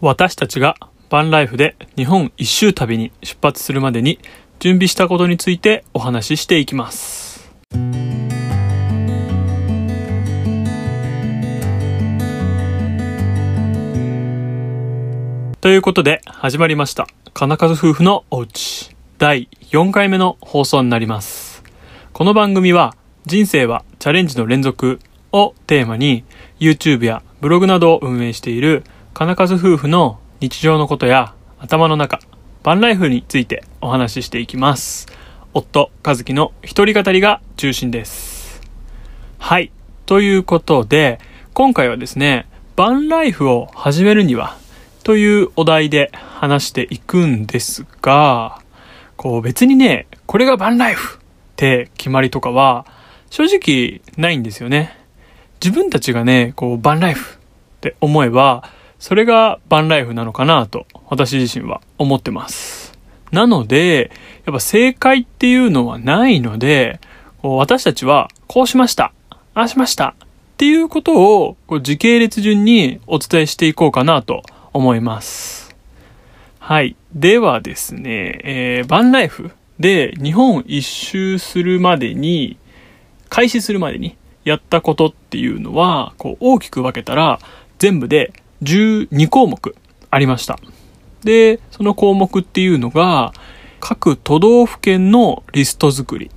私たちがバンライフで日本一周旅に出発するまでに準備したことについてお話ししていきます。ということで始まりました金数夫婦のおうち第4回目の放送になりますこの番組は人生はチャレンジの連続をテーマに YouTube やブログなどを運営している金数夫婦の日常のことや頭の中バンライフについてお話ししていきます。夫和樹の一人語りが中心です。はい。ということで今回はですねバンライフを始めるにはというお題で話していくんですが、こう別にね、これがバンライフって決まりとかは正直ないんですよね。自分たちがね、こうバンライフって思えば、それがバンライフなのかなと私自身は思ってます。なので、やっぱ正解っていうのはないので、私たちはこうしました、ああしましたっていうことを時系列順にお伝えしていこうかなと思います。はい。ではですね、えー、バンライフで日本一周するまでに、開始するまでにやったことっていうのは、こう大きく分けたら全部で12項目ありました。で、その項目っていうのが、各都道府県のリスト作り。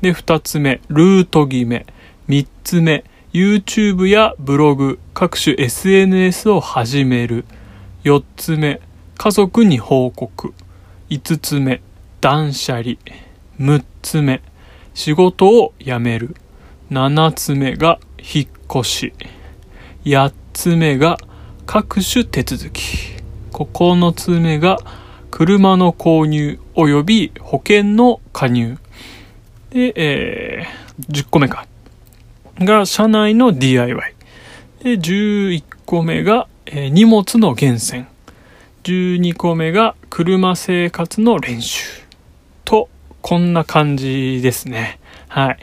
で、2つ目、ルート決め。3つ目、YouTube やブログ、各種 SNS を始める。4つ目、家族に報告。5つ目、断捨離。6つ目、仕事を辞める。7つ目が引っ越し。8つ目が各種手続き。9つ目が車の購入及び保険の加入。で、えー、10個目か。が車内の DIY。で、11個目が、えー荷物の厳選。12個目が車生活の練習。と、こんな感じですね。はい。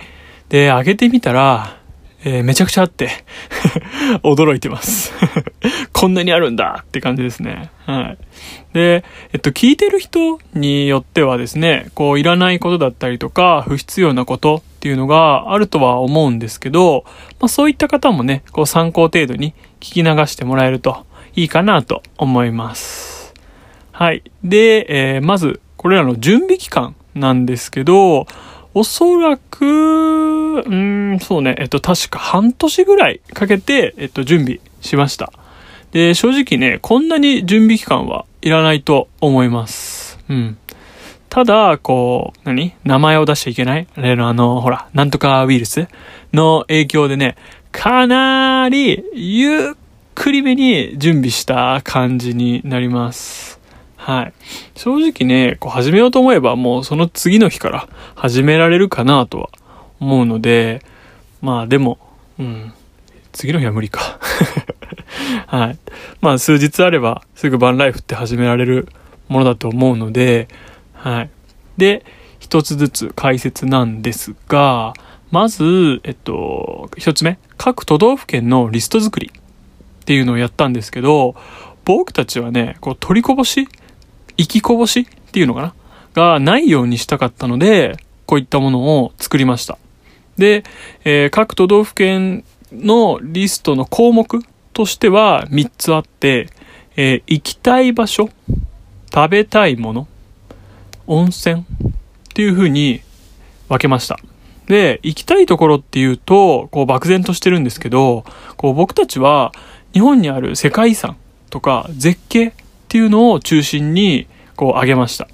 で、上げてみたら、えーめちゃくちゃあって、驚いてます。こんなにあるんだって感じですね。はい。で、えっと、聞いてる人によってはですね、こう、いらないことだったりとか、不必要なことっていうのがあるとは思うんですけど、まあそういった方もね、こう参考程度に聞き流してもらえるといいかなと思います。はい。で、えーまず、これらの準備期間なんですけど、おそらく、うん、そうね、えっと、確か半年ぐらいかけて、えっと、準備しました。で、正直ね、こんなに準備期間はいらないと思います。うん。ただ、こう、何？名前を出しちゃいけない？例のあの、ほら、なんとかウイルスの影響でね、かなり、ゆっくりめに準備した感じになります。はい。正直ね、こう始めようと思えばもうその次の日から始められるかなとは思うので、まあでも、うん。次の日は無理か。はい。まあ数日あればすぐバンライフって始められるものだと思うので、はい。で、一つずつ解説なんですが、まず、えっと、一つ目、各都道府県のリスト作りっていうのをやったんですけど、僕たちはね、こう取りこぼし生きこぼしっていうのかな？がないようにしたかったので、こういったものを作りました。で、えー各都道府県のリストの項目としては3つあって、えー行きたい場所、食べたいもの、温泉っていう風に分けました。で、行きたいところっていうと、こう漠然としてるんですけど、こう僕たちは日本にある世界遺産とか絶景っていうのを中心にこう上げました。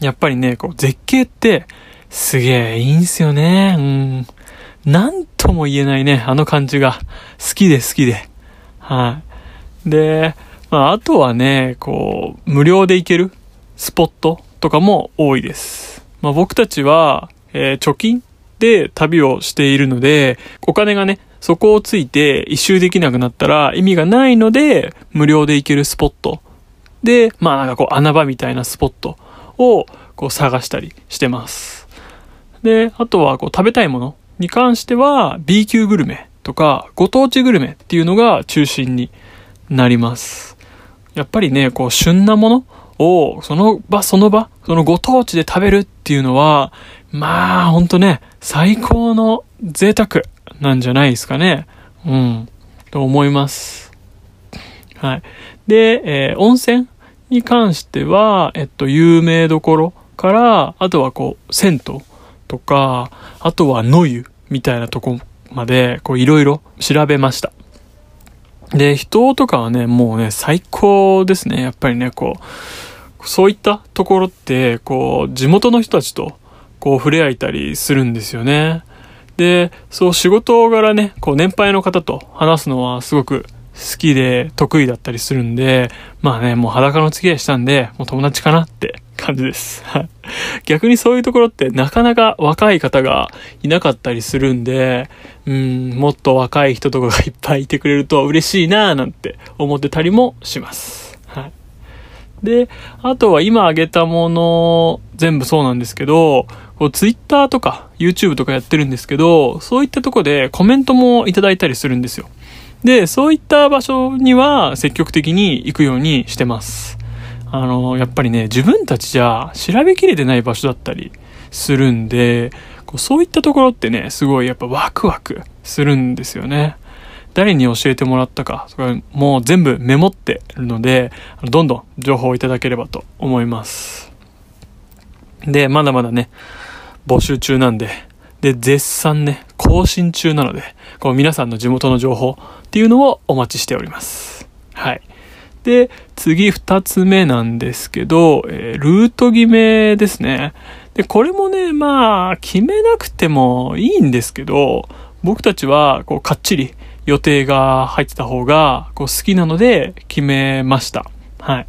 やっぱりね、こう絶景ってすげえいいんすよね。うん。なんとも言えないね、あの感じが好きで好きで。はい。で、まああとはね、こう、無料で行けるスポットとかも多いです。まあ僕たちは、えー貯金で旅をしているので、お金がね、そこをついて一周できなくなったら意味がないので、無料で行けるスポットで、まあなんかこう穴場みたいなスポットをこう探したりしてます。で、あとはこう食べたいものに関しては B 級グルメとかご当地グルメっていうのが中心になります。やっぱりね、こう、旬なものを、その場その場、そのご当地で食べるっていうのは、まあ、ほんとね、最高の贅沢なんじゃないですかね。うん。と思います。はい。で、えー、温泉に関しては、えっと、有名どころから、あとはこう、銭湯とか、あとは野湯みたいなとこまで、こう、いろいろ調べました。で、人とかはね、もうね、最高ですね。やっぱりね、こう、そういったところって、こう、地元の人たちと、こう、触れ合えたりするんですよね。で、そう仕事柄ね、こう年配の方と話すのはすごく好きで得意だったりするんで、まあね、もう裸の付き合いしたんで、もう友達かなって感じです。逆にそういうところってなかなか若い方がいなかったりするんで、うん、もっと若い人とかがいっぱいいてくれると嬉しいなぁなんて思ってたりもします。はい。で、あとは今挙げたもの全部そうなんですけど、こう Twitter とか YouTube とかやってるんですけど、そういったとこでコメントもいただいたりするんですよ。で、そういった場所には積極的に行くようにしてます。あの、やっぱりね、自分たちじゃ調べきれてない場所だったりするんで、こうそういったところってね、すごいやっぱワクワクするんですよね。誰に教えてもらったかとか、もう全部メモってるので、どんどん情報をいただければと思います。で、まだまだね、募集中なんで、で、絶賛ね、更新中なので、こう皆さんの地元の情報っていうのをお待ちしております。はい。で、次二つ目なんですけど、えー、ルート決めですね。で、これもね、まあ、決めなくてもいいんですけど、僕たちは、こう、かっちり予定が入ってた方が、こう、好きなので決めました。はい。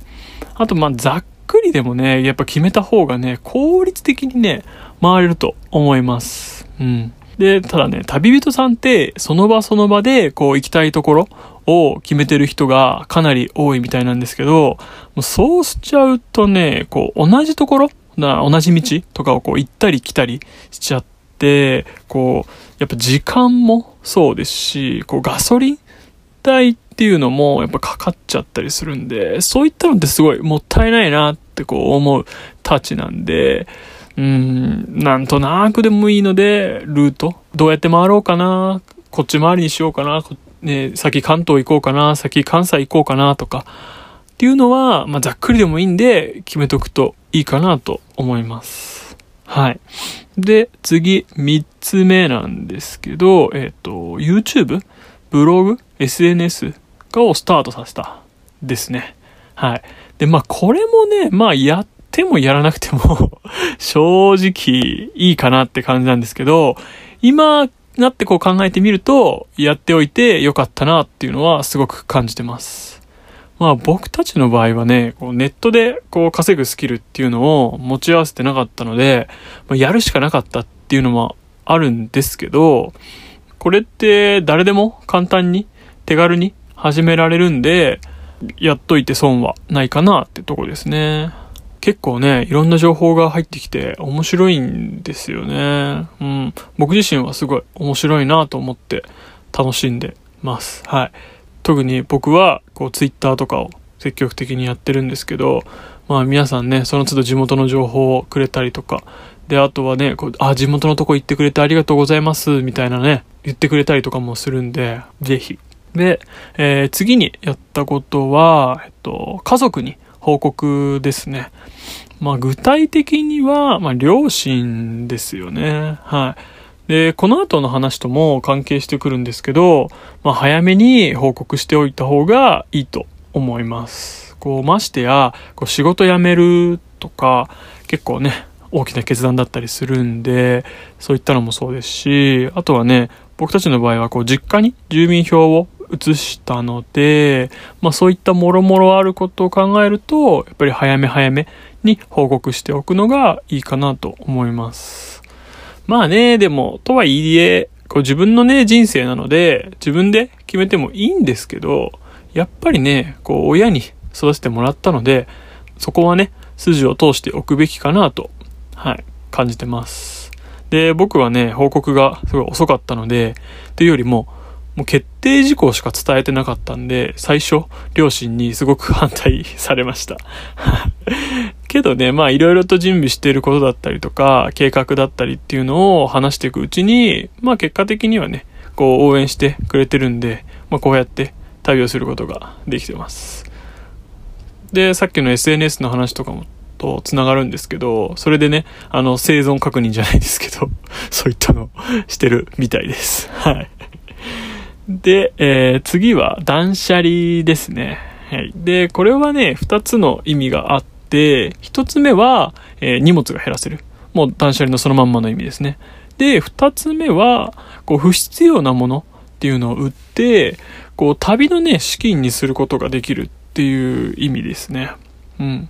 あと、まあ、ざっくりでもね、やっぱ決めた方がね、効率的にね、回れると思います。うん。で、ただね、旅人さんって、その場その場で、こう、行きたいところを決めてる人がかなり多いみたいなんですけど、もうそうしちゃうとね、こう、同じところな同じ道とかをこう、行ったり来たりしちゃって、こう、やっぱ時間もそうですし、こう、ガソリン代っていうのもやっぱかかっちゃったりするんで、そういったのってすごいもったいないなってこう思うたちなんで、うん、なんとなくでもいいので、ルート、どうやって回ろうかな、こっち回りにしようかな、ね、先関東行こうかな、先関西行こうかなとか、っていうのは、まあ、ざっくりでもいいんで、決めとくといいかなと思います。はい。で、次、三つ目なんですけど、えっ、ー、と、YouTube? ブログ ?SNS? をスタートさせた。ですね。はい。で、まあ、これもね、まあ、やってもやらなくても 正直いいかなって感じなんですけど、今なってこう考えてみると、やっておいてよかったなっていうのはすごく感じてます。まあ僕たちの場合はね、こうネットでこう稼ぐスキルっていうのを持ち合わせてなかったので、まあ、やるしかなかったっていうのもあるんですけど、これって誰でも簡単に手軽に始められるんで、やっといて損はないかなってとこですね。結構ね、いろんな情報が入ってきて面白いんですよね。うん。僕自身はすごい面白いなと思って楽しんでます。はい。特に僕は、こう、ツイッターとかを積極的にやってるんですけど、まあ皆さんね、その都度地元の情報をくれたりとか、で、あとはね、こう、あ、地元のとこ行ってくれてありがとうございます、みたいなね、言ってくれたりとかもするんで、ぜひ。で、えー、次にやったことは、えっと、家族に報告ですね。まあ、具体的には、まあ、両親ですよね。はい。で、この後の話とも関係してくるんですけど、まあ、早めに報告しておいた方がいいと思います。こう、ましてや、こう仕事辞めるとか、結構ね、大きな決断だったりするんで、そういったのもそうですし、あとはね、僕たちの場合は、こう、実家に住民票を移したので、まあそういったもろもろあることを考えると、やっぱり早め早めに報告しておくのがいいかなと思います。まあね、でも、とはいえ、こう自分のね、人生なので、自分で決めてもいいんですけど、やっぱりね、こう親に育ててもらったので、そこはね、筋を通しておくべきかなと、はい、感じてます。で、僕はね、報告がすごい遅かったので、というよりも、もう決定事項しか伝えてなかったんで、最初、両親にすごく反対されました。けどね、まあいろいろと準備していることだったりとか、計画だったりっていうのを話していくうちに、まあ結果的にはね、こう応援してくれてるんで、まあこうやって旅をすることができてます。で、さっきの SNS の話とかもとつながるんですけど、それでね、あの、生存確認じゃないですけど、そういったのしてるみたいです。はい。で、えー、次は断捨離ですね。はい。で、これはね、二つの意味があって、一つ目は、えー、荷物が減らせる。もう断捨離のそのまんまの意味ですね。で、二つ目は、こう、不必要なものっていうのを売って、こう、旅のね、資金にすることができるっていう意味ですね。うん。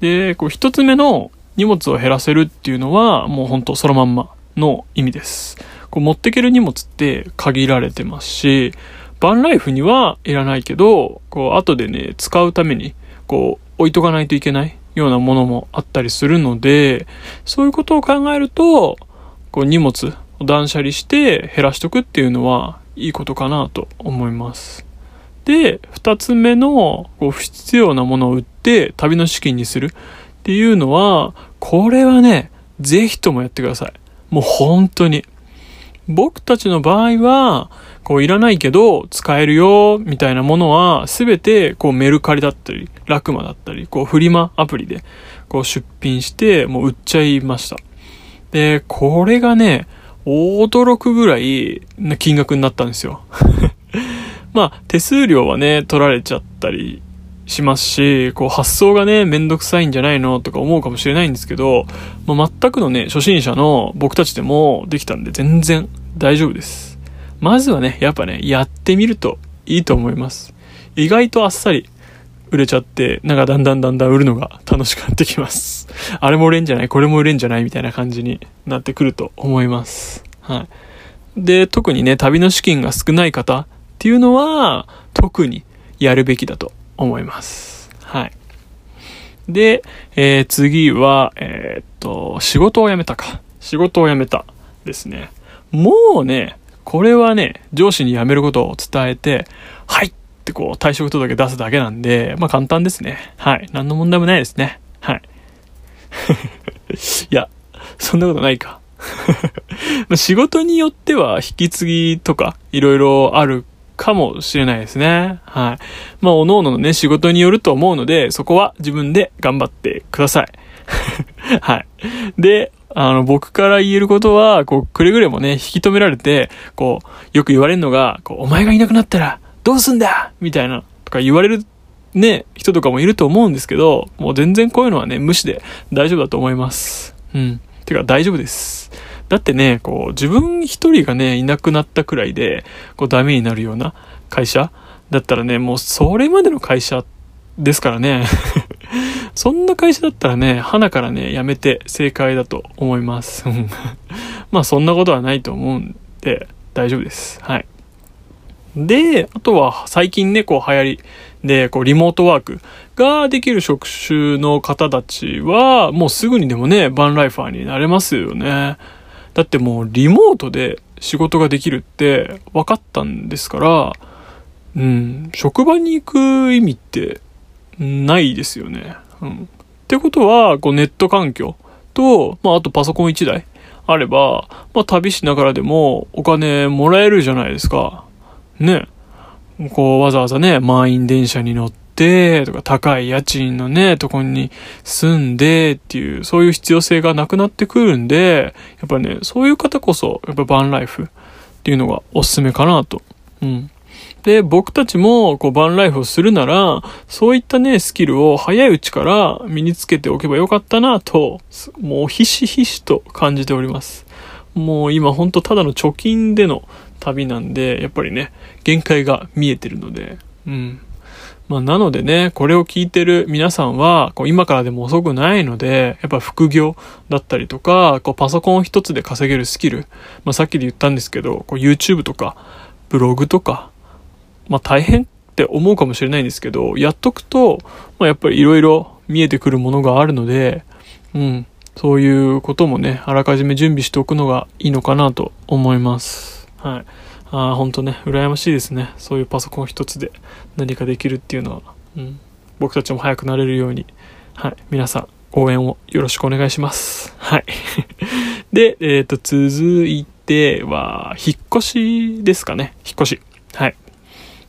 で、こう、一つ目の荷物を減らせるっていうのは、もうほんとそのまんまの意味です。こう持ってける荷物って限られてますし、バンライフにはいらないけど、こう後でね、使うために、こう置いとかないといけないようなものもあったりするので、そういうことを考えると、こう荷物を断捨離して減らしとくっていうのはいいことかなと思います。で、二つ目のこう不必要なものを売って旅の資金にするっていうのは、これはね、ぜひともやってください。もう本当に。僕たちの場合は、こういらないけど使えるよ、みたいなものは、すべてこうメルカリだったり、ラクマだったり、こうフリマアプリでこう出品して、もう売っちゃいました。で、これがね、驚くぐらいな金額になったんですよ。まあ、手数料はね、取られちゃったりしますし、こう発想がね、めんどくさいんじゃないのとか思うかもしれないんですけど、まあ、全くのね、初心者の僕たちでもできたんで全然大丈夫です。まずはね、やっぱね、やってみるといいと思います。意外とあっさり売れちゃって、なんかだんだんだんだん売るのが楽しくなってきます。あれも売れんじゃないこれも売れんじゃないみたいな感じになってくると思います。はい。で、特にね、旅の資金が少ない方っていうのは、特にやるべきだと思います。はい。で、えー、次は、えー、っと、仕事を辞めたか。仕事を辞めたですね。もうね、これはね、上司に辞めることを伝えて、はいってこう退職届出すだけなんで、まあ簡単ですね。はい。何の問題もないですね。はい。いや、そんなことないか。仕事によっては引き継ぎとかいろいろあるかもしれないですね。はい。まあ、おのおののね、仕事によると思うので、そこは自分で頑張ってください。はい。で、あの、僕から言えることは、こう、くれぐれもね、引き止められて、こう、よく言われるのが、こう、お前がいなくなったら、どうすんだ？みたいな、とか言われる、ね、人とかもいると思うんですけど、もう全然こういうのはね、無視で大丈夫だと思います。うん。てか、大丈夫です。だってね、こう、自分一人がね、いなくなったくらいで、こう、ダメになるような会社だったらね、もうそれまでの会社ですからね。そんな会社だったらね、花からね、辞めて正解だと思います。まあそんなことはないと思うんで、大丈夫です。はい。で、あとは最近ね、こう流行りで、こうリモートワークができる職種の方たちは、もうすぐにでもね、バンライファーになれますよね。だってもうリモートで仕事ができるって分かったんですから、うん、職場に行く意味ってないですよね。うん。ってことは、こうネット環境と、まああとパソコン1台あれば、まあ旅しながらでもお金もらえるじゃないですか。ね。こうわざわざね、満員電車に乗って、とか高い家賃のね、とこに住んでっていう、そういう必要性がなくなってくるんで、やっぱね、そういう方こそ、やっぱバンライフっていうのがおすすめかなと。うん。で、僕たちも、こう、バンライフをするなら、そういったね、スキルを早いうちから身につけておけばよかったなと、もうひしひしと感じております。もう今ほんとただの貯金での旅なんで、やっぱりね、限界が見えてるので、うん。まあ、なのでね、これを聞いてる皆さんは、こう今からでも遅くないので、やっぱ副業だったりとか、こうパソコン一つで稼げるスキル、まあ、さっきで言ったんですけど、こう YouTube とか、ブログとか、まあ、大変って思うかもしれないんですけど、やっとくと、まあ、やっぱり色々見えてくるものがあるので、うん、そういうこともね、あらかじめ準備しておくのがいいのかなと思います。はい。ああ、ほんとね、羨ましいですね。そういうパソコン一つで何かできるっていうのは。うん。僕たちも早くなれるように、はい。皆さん、応援をよろしくお願いします。はい。で、えっ、ー、と、続いては、引っ越しですかね。引っ越し。はい。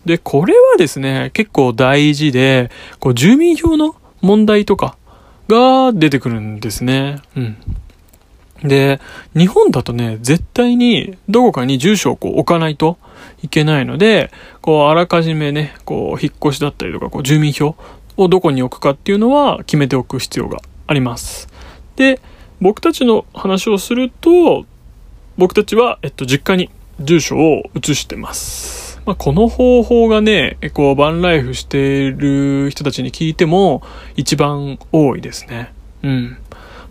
で、これはですね、結構大事で、こう、住民票の問題とかが出てくるんですね。うん。で、日本だとね、絶対にどこかに住所をこう置かないといけないので、こう、あらかじめね、こう、引っ越しだったりとか、こう、住民票をどこに置くかっていうのは決めておく必要があります。で、僕たちの話をすると、僕たちは、えっと、実家に住所を移してます。まあ、この方法がね、こう、バンライフしている人たちに聞いても、一番多いですね。うん。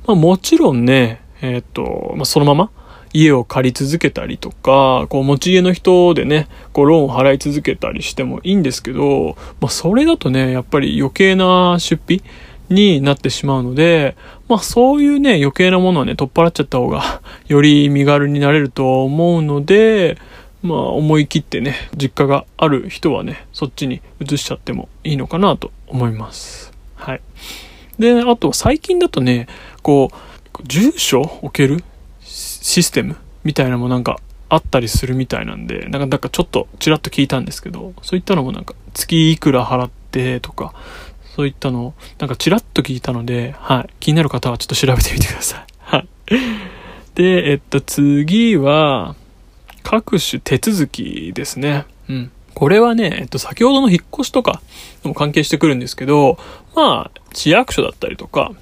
まあ、もちろんね、えっと、まあ、そのまま、家を借り続けたりとか、こう持ち家の人でね、こうローンを払い続けたりしてもいいんですけど、まあそれだとね、やっぱり余計な出費になってしまうので、まあそういうね、余計なものはね、取っ払っちゃった方が より身軽になれると思うので、まあ思い切ってね、実家がある人はね、そっちに移しちゃってもいいのかなと思います。はい。で、あと最近だとね、こう、住所置ける？システムみたいなのもなんかあったりするみたいなんで、なんか、なんかちょっとちらっと聞いたんですけど、そういったのもなんか月いくら払ってとか、そういったのなんかちらっと聞いたので、はい。気になる方はちょっと調べてみてください。はい。で、えっと、次は、各種手続きですね。うん。これはね、えっと、先ほどの引っ越しとかも関係してくるんですけど、まあ、市役所だったりとか、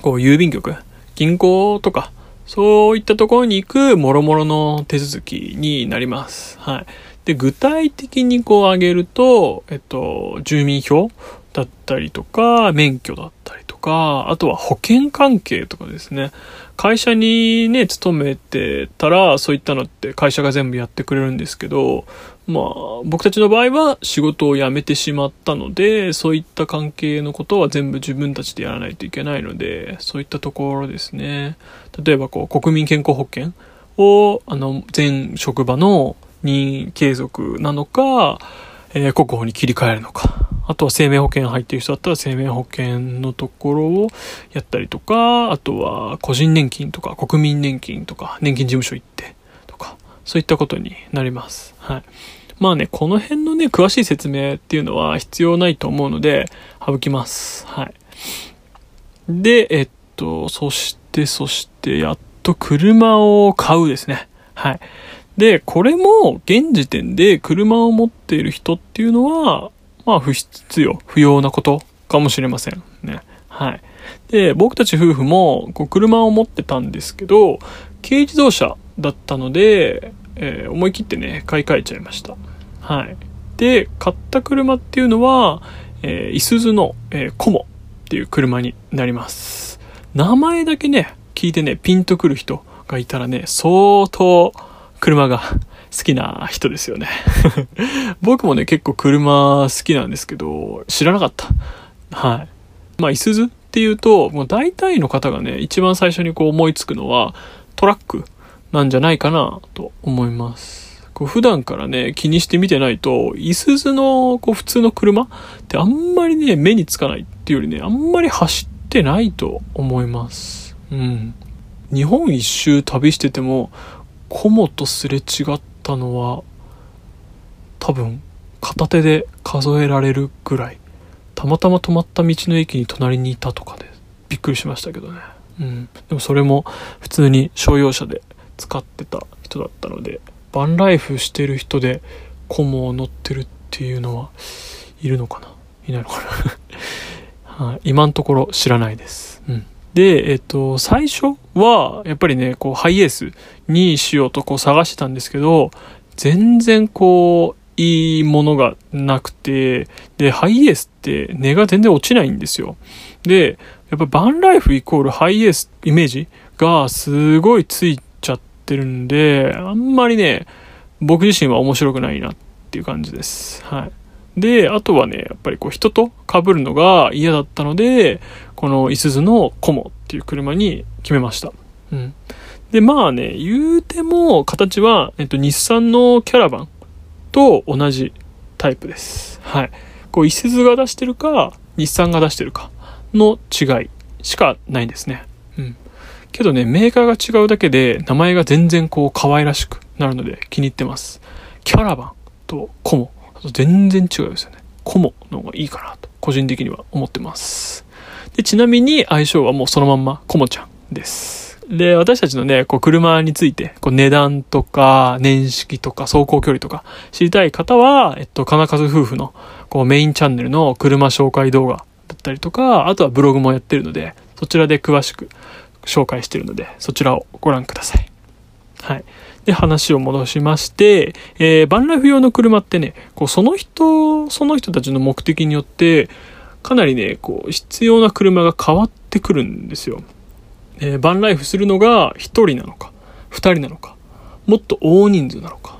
こう、郵便局、銀行とか、そういったところに行く諸々の手続きになります。はい。で、具体的にこう挙げると、えっと、住民票だったりとか、免許だったりとか、あとは保険関係とかですね。会社にね、勤めてたら、そういったのって会社が全部やってくれるんですけど、まあ、僕たちの場合は仕事を辞めてしまったので、そういった関係のことは全部自分たちでやらないといけないので、そういったところですね。例えば、こう、国民健康保険を、あの、全職場の任継続なのか、えー、国保に切り替えるのか。あとは生命保険入ってる人だったら生命保険のところをやったりとか、あとは個人年金とか国民年金とか年金事務所行ってとか、そういったことになります。はい。まあね、この辺のね、詳しい説明っていうのは必要ないと思うので、省きます。はい。で、えっと、そして、そして、やっと車を買うですね。はい。で、これも、現時点で車を持っている人っていうのは、まあ、不必要、不要なことかもしれませんね。はい。で、僕たち夫婦も、こう、車を持ってたんですけど、軽自動車だったので、えー、思い切ってね、買い替えちゃいました。はい。で、買った車っていうのは、えー、いすゞの、えー、コモっていう車になります。名前だけね、聞いてね、ピンとくる人がいたらね、相当車が好きな人ですよね 僕もね、結構車好きなんですけど、知らなかった。はい。まあ、いすゞっていうと、もう大体の方がね、一番最初にこう思いつくのは、トラックなんじゃないかなと思います。こう普段からね、気にして見てないと、いすゞのこう普通の車ってあんまりね、目につかないっていうよりね、あんまり走ってないと思います。うん。日本一周旅してても、コモとすれ違ったのは、多分、片手で数えられるぐらい。たまたま止まった道の駅に隣にいたとかで、びっくりしましたけどね。うん。でもそれも普通に商用車で使ってた人だったので、バンライフしてる人でコモを乗ってるっていうのはいるのかな？いないのかな？はい、今のところ知らないです。うん。で、えっと、最初は、やっぱりね、こう、ハイエースにしようとこう探してたんですけど、全然こう、いいものがなくて、で、ハイエースって値が全然落ちないんですよ。で、やっぱバンライフイコールハイエースイメージがすごいついちゃってるんで、あんまりね、僕自身は面白くないなっていう感じです。はい。で、あとはね、やっぱりこう人と被るのが嫌だったので、このいすゞのコモっていう車に決めました。うん。で、まあね、言うても形は、えっと、日産のキャラバンと同じタイプです。はい。こう、一節が出してるか、日産が出してるかの違いしかないんですね。うん。けどね、メーカーが違うだけで名前が全然こう可愛らしくなるので気に入ってます。キャラバンとコモ。全然違うですよね。コモの方がいいかなと、個人的には思ってます。で、ちなみに相性はもうそのまんまコモちゃんです。で、私たちのね、こう車について、こう値段とか、年式とか、走行距離とか知りたい方は、えっと、金数夫婦のこうメインチャンネルの車紹介動画だったりとか、あとはブログもやってるので、そちらで詳しく紹介してるので、そちらをご覧ください。はい。で、話を戻しまして、えー、バンライフ用の車ってね、こう、その人、その人たちの目的によって、かなりね、こう、必要な車が変わってくるんですよ。えー、バンライフするのが1人なのか、2人なのか、もっと大人数なのか。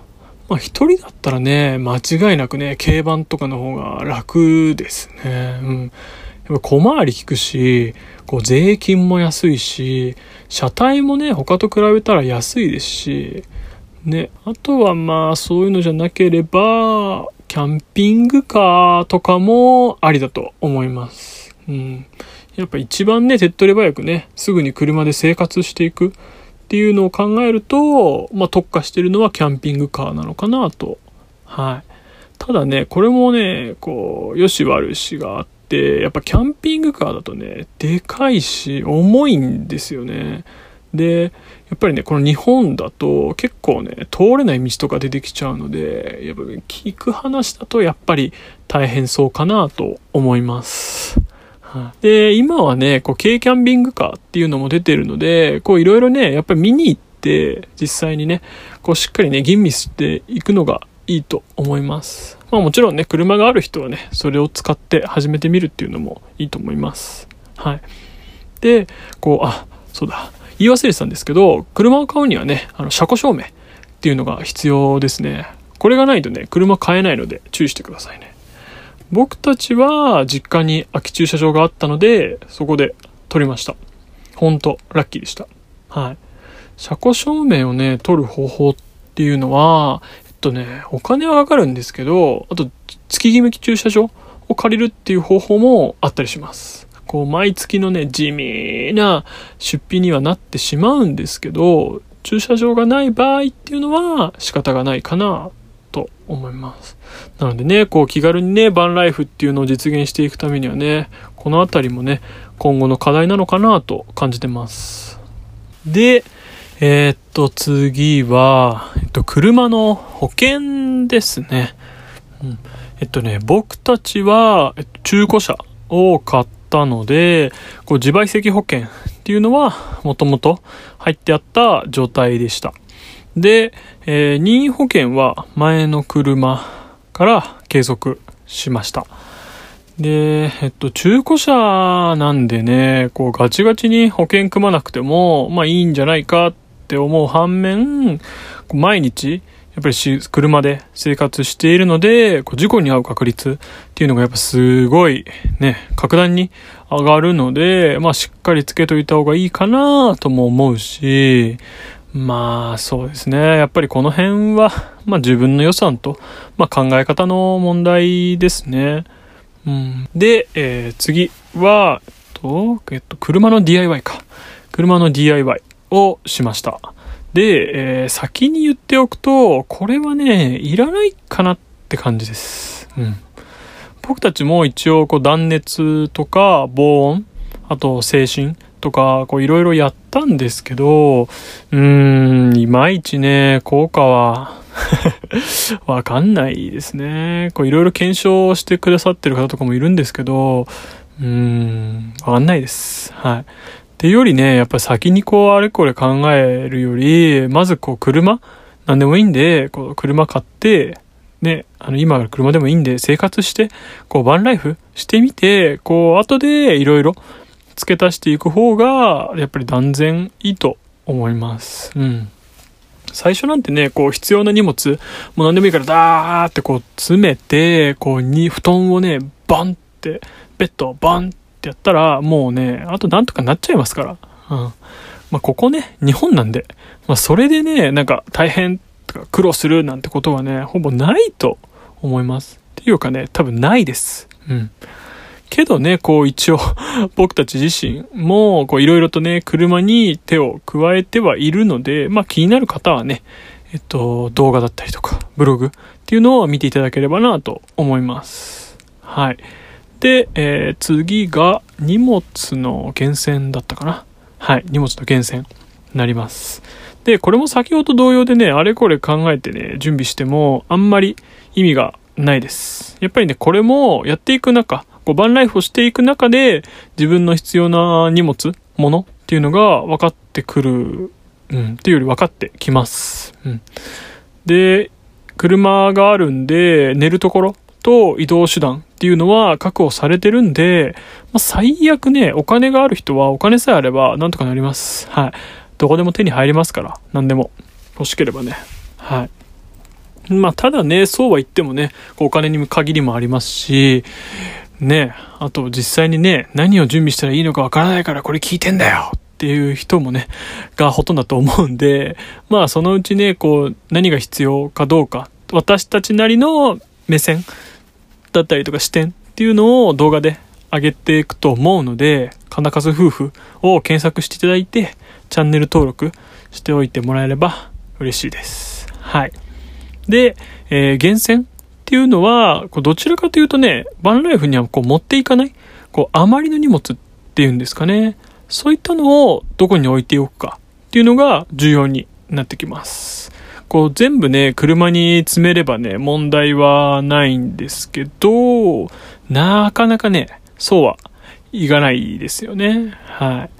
まあ、1人だったらね、間違いなくね、軽バンとかの方が楽ですね。うん。やっぱ小回り効くし、こう税金も安いし、車体もね、他と比べたら安いですし、ね、あとはまあそういうのじゃなければ、キャンピングカーとかもありだと思います。うん。やっぱ一番ね、手っ取り早くね、すぐに車で生活していくっていうのを考えると、まあ特化してるのはキャンピングカーなのかなと。はい。ただね、これもね、こう、良し悪しがあって、やっぱキャンピングカーだとね、でかいし、重いんですよね。で、やっぱりね、この日本だと結構ね、通れない道とか出てきちゃうので、やっぱ聞く話だとやっぱり大変そうかなと思います。で、今はね、こう、軽キャンピングカーっていうのも出てるので、こう、いろいろね、やっぱり見に行って、実際にね、こう、しっかりね、吟味していくのがいいと思います。まあもちろんね、車がある人はね、それを使って始めてみるっていうのもいいと思います。はい。で、こう、あ、そうだ。言い忘れてたんですけど、車を買うにはね、あの、車庫証明っていうのが必要ですね。これがないとね、車買えないので注意してくださいね。僕たちは実家に空き駐車場があったので、そこで取りました。ほんと、ラッキーでした。はい。車庫証明をね、取る方法っていうのは、えっとね、お金はかかるんですけど、あと、月決め駐車場を借りるっていう方法もあったりします。こう、毎月のね、地味な出費にはなってしまうんですけど、駐車場がない場合っていうのは仕方がないかなと思います。なのでね、こう気軽にね、バンライフっていうのを実現していくためにはね、このあたりもね、今後の課題なのかなと感じてます。で、えー、っと、次は、えっと、車の保険ですね。うん、えっとね、僕たちは、えっと、中古車を買ってったので、こう自賠責保険っていうのはもともと入ってあった状態でした。で、えー、任意保険は前の車から継続しました。で、えっと、中古車なんでね、こうガチガチに保険組まなくても、まあいいんじゃないかって思う反面、毎日やっぱりし車で生活しているので、こう事故に遭う確率っていうのがやっぱすごいね、格段に上がるので、まあしっかりつけといた方がいいかなとも思うし、まあそうですね。やっぱりこの辺は、まあ自分の予算と、まあ考え方の問題ですね。うん、で、えー、次は、と、えっと、車の DIY か。車の DIY をしました。で、えー、先に言っておくと、これはね、いらないかなって感じです。うん。僕たちも一応、こう、断熱とか、防音、あと、精神とか、こう、いろいろやったんですけど、うーん、いまいちね、効果は わかんないですね。こう、いろいろ検証してくださってる方とかもいるんですけど、うーん、わかんないです。はい。っていうよりね、やっぱり先にこうあれこれ考えるより、まずこう車なんでもいいんで、こう車買って、ね、あの今ある車でもいいんで生活して、こうバンライフしてみて、こう後でいろいろ付け足していく方が、やっぱり断然いいと思います。うん。最初なんてね、こう必要な荷物、もう何でもいいからダーってこう詰めて、こうに布団をね、バンって、ベッドをバンっってやったら、もうね、あとなんとかなっちゃいますから。うん。まあ、ここね、日本なんで、まあ、それでね、なんか大変とか苦労するなんてことはね、ほぼないと思います。っていうかね、多分ないです。うん。けどね、こう一応 僕たち自身も、こういろいろとね、車に手を加えてはいるので、まあ気になる方はね、えっと、動画だったりとか、ブログっていうのを見ていただければなと思います。はい。で、えー、次が荷物の厳選だったかな。はい、荷物の厳選になります。で、これも先ほど同様でね、あれこれ考えてね、準備しても、あんまり意味がないです。やっぱりね、これもやっていく中、こうバンライフをしていく中で、自分の必要な荷物、ものっていうのが分かってくる、うん、っていうより分かってきます。うん。で、車があるんで、寝るところと移動手段っていうのは確保されてるんで、まあ、最悪ね、お金がある人はお金さえあればなんとかなります。はい。どこでも手に入りますから、何でも。欲しければね。はい。まあ、ただね、そうは言ってもね、お金に限りもありますし、ね、あと実際にね、何を準備したらいいのかわからないからこれ聞いてんだよっていう人もね、がほとんどだと思うんで、まあそのうちね、こう、何が必要かどうか、私たちなりの目線だったりとか視点っていうのを動画で上げていくと思うので、金数夫婦を検索していただいて、チャンネル登録しておいてもらえれば嬉しいです。はい。で、えー、厳選っていうのは、こうどちらかというとね、バンライフにはこう持っていかない、こうあまりの荷物っていうんですかね。そういったのをどこに置いておくかっていうのが重要になってきます。こう全部ね、車に詰めればね、問題はないんですけど、なかなかね、そうはいかないですよね。はい。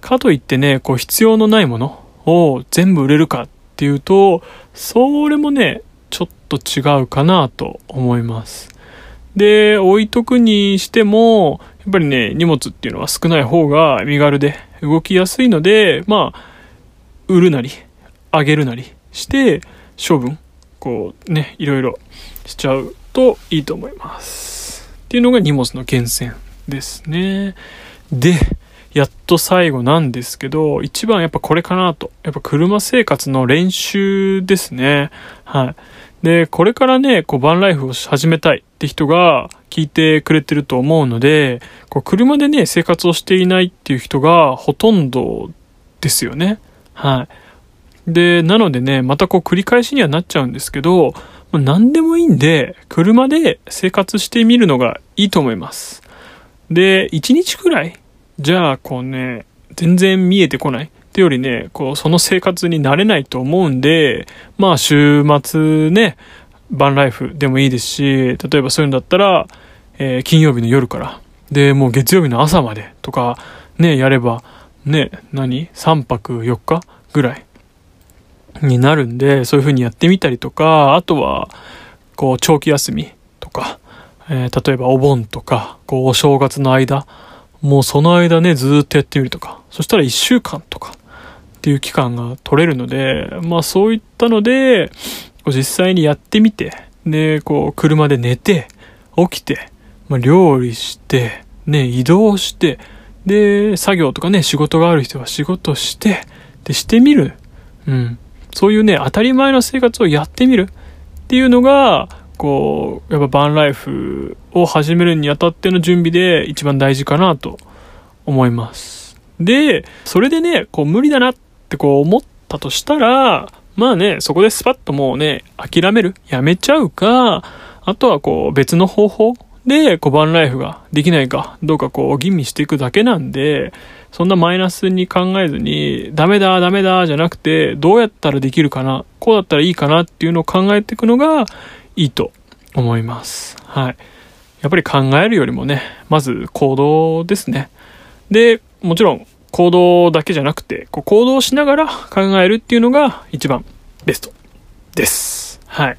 かといってね、こう必要のないものを全部売れるかっていうと、それもね、ちょっと違うかなと思います。で、置いとくにしても、やっぱりね、荷物っていうのは少ない方が身軽で動きやすいので、まあ、売るなり、あげるなりして、処分、こうね、いろいろしちゃうといいと思います。っていうのが荷物の厳選ですね。で、やっと最後なんですけど、一番やっぱこれかなと。やっぱ車生活の練習ですね。はい。で、これからね、こうバンライフを始めたいって人が聞いてくれてると思うので、こう車でね、生活をしていないっていう人がほとんどですよね。はい。で、なのでね、またこう繰り返しにはなっちゃうんですけど、何でもいいんで、車で生活してみるのがいいと思います。で、1日くらいじゃあ、こうね、全然見えてこないってよりね、こう、その生活になれないと思うんで、まあ、週末ね、バンライフでもいいですし、例えばそういうんだったら、えー、金曜日の夜から、で、もう月曜日の朝までとか、ね、やれば、ね、何 ?3 泊4日ぐらいになるんで、そういう風にやってみたりとか、あとは、こう、長期休みとか、えー、例えばお盆とか、こう、お正月の間、もうその間ね、ずっとやってみるとか、そしたら1週間とかっていう期間が取れるので、まあそういったので、実際にやってみて、で、こう、車で寝て、起きて、まあ、料理して、ね、移動して、で、作業とかね、仕事がある人は仕事して、で、してみる。うん。そういうね、当たり前の生活をやってみるっていうのが、こう、やっぱバンライフを始めるにあたっての準備で一番大事かなと思います。で、それでね、こう無理だなってこう思ったとしたら、まあね、そこでスパッともうね、諦めるやめちゃうか、あとはこう別の方法で、こうバンライフができないかどうかこう吟味していくだけなんで、そんなマイナスに考えずに、ダメだ、ダメだ、じゃなくて、どうやったらできるかな、こうだったらいいかなっていうのを考えていくのが、いいと思います。はい。やっぱり考えるよりもね、まず行動ですね。で、もちろん行動だけじゃなくて、こう行動しながら考えるっていうのが一番ベストです。はい。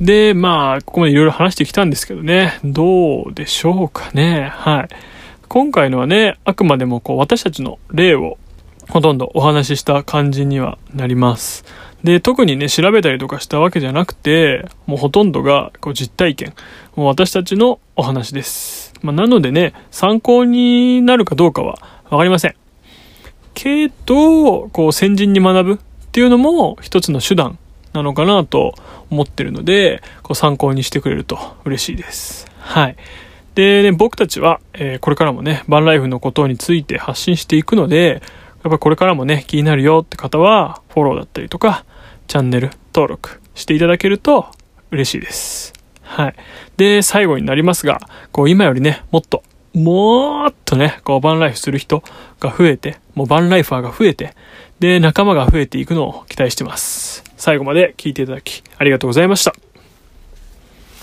で、まあ、ここまでいろいろ話してきたんですけどね、どうでしょうかね。はい。今回のはね、あくまでもこう私たちの例をほとんどお話しした感じにはなります。で、特にね、調べたりとかしたわけじゃなくて、もうほとんどがこう実体験。もう私たちのお話です。まあ、なのでね、参考になるかどうかはわかりません。けど、こう先人に学ぶっていうのも一つの手段なのかなと思ってるので、こう参考にしてくれると嬉しいです。はい。で、ね、僕たちは、えー、これからもね、バンライフのことについて発信していくので、やっぱこれからもね、気になるよって方は、フォローだったりとか、チャンネル登録していただけると嬉しいです。はい。で、最後になりますが、こう今よりね、もっと、もっとね、こうバンライフする人が増えて、もうバンライファーが増えて、で、仲間が増えていくのを期待してます。最後まで聞いていただき、ありがとうございました。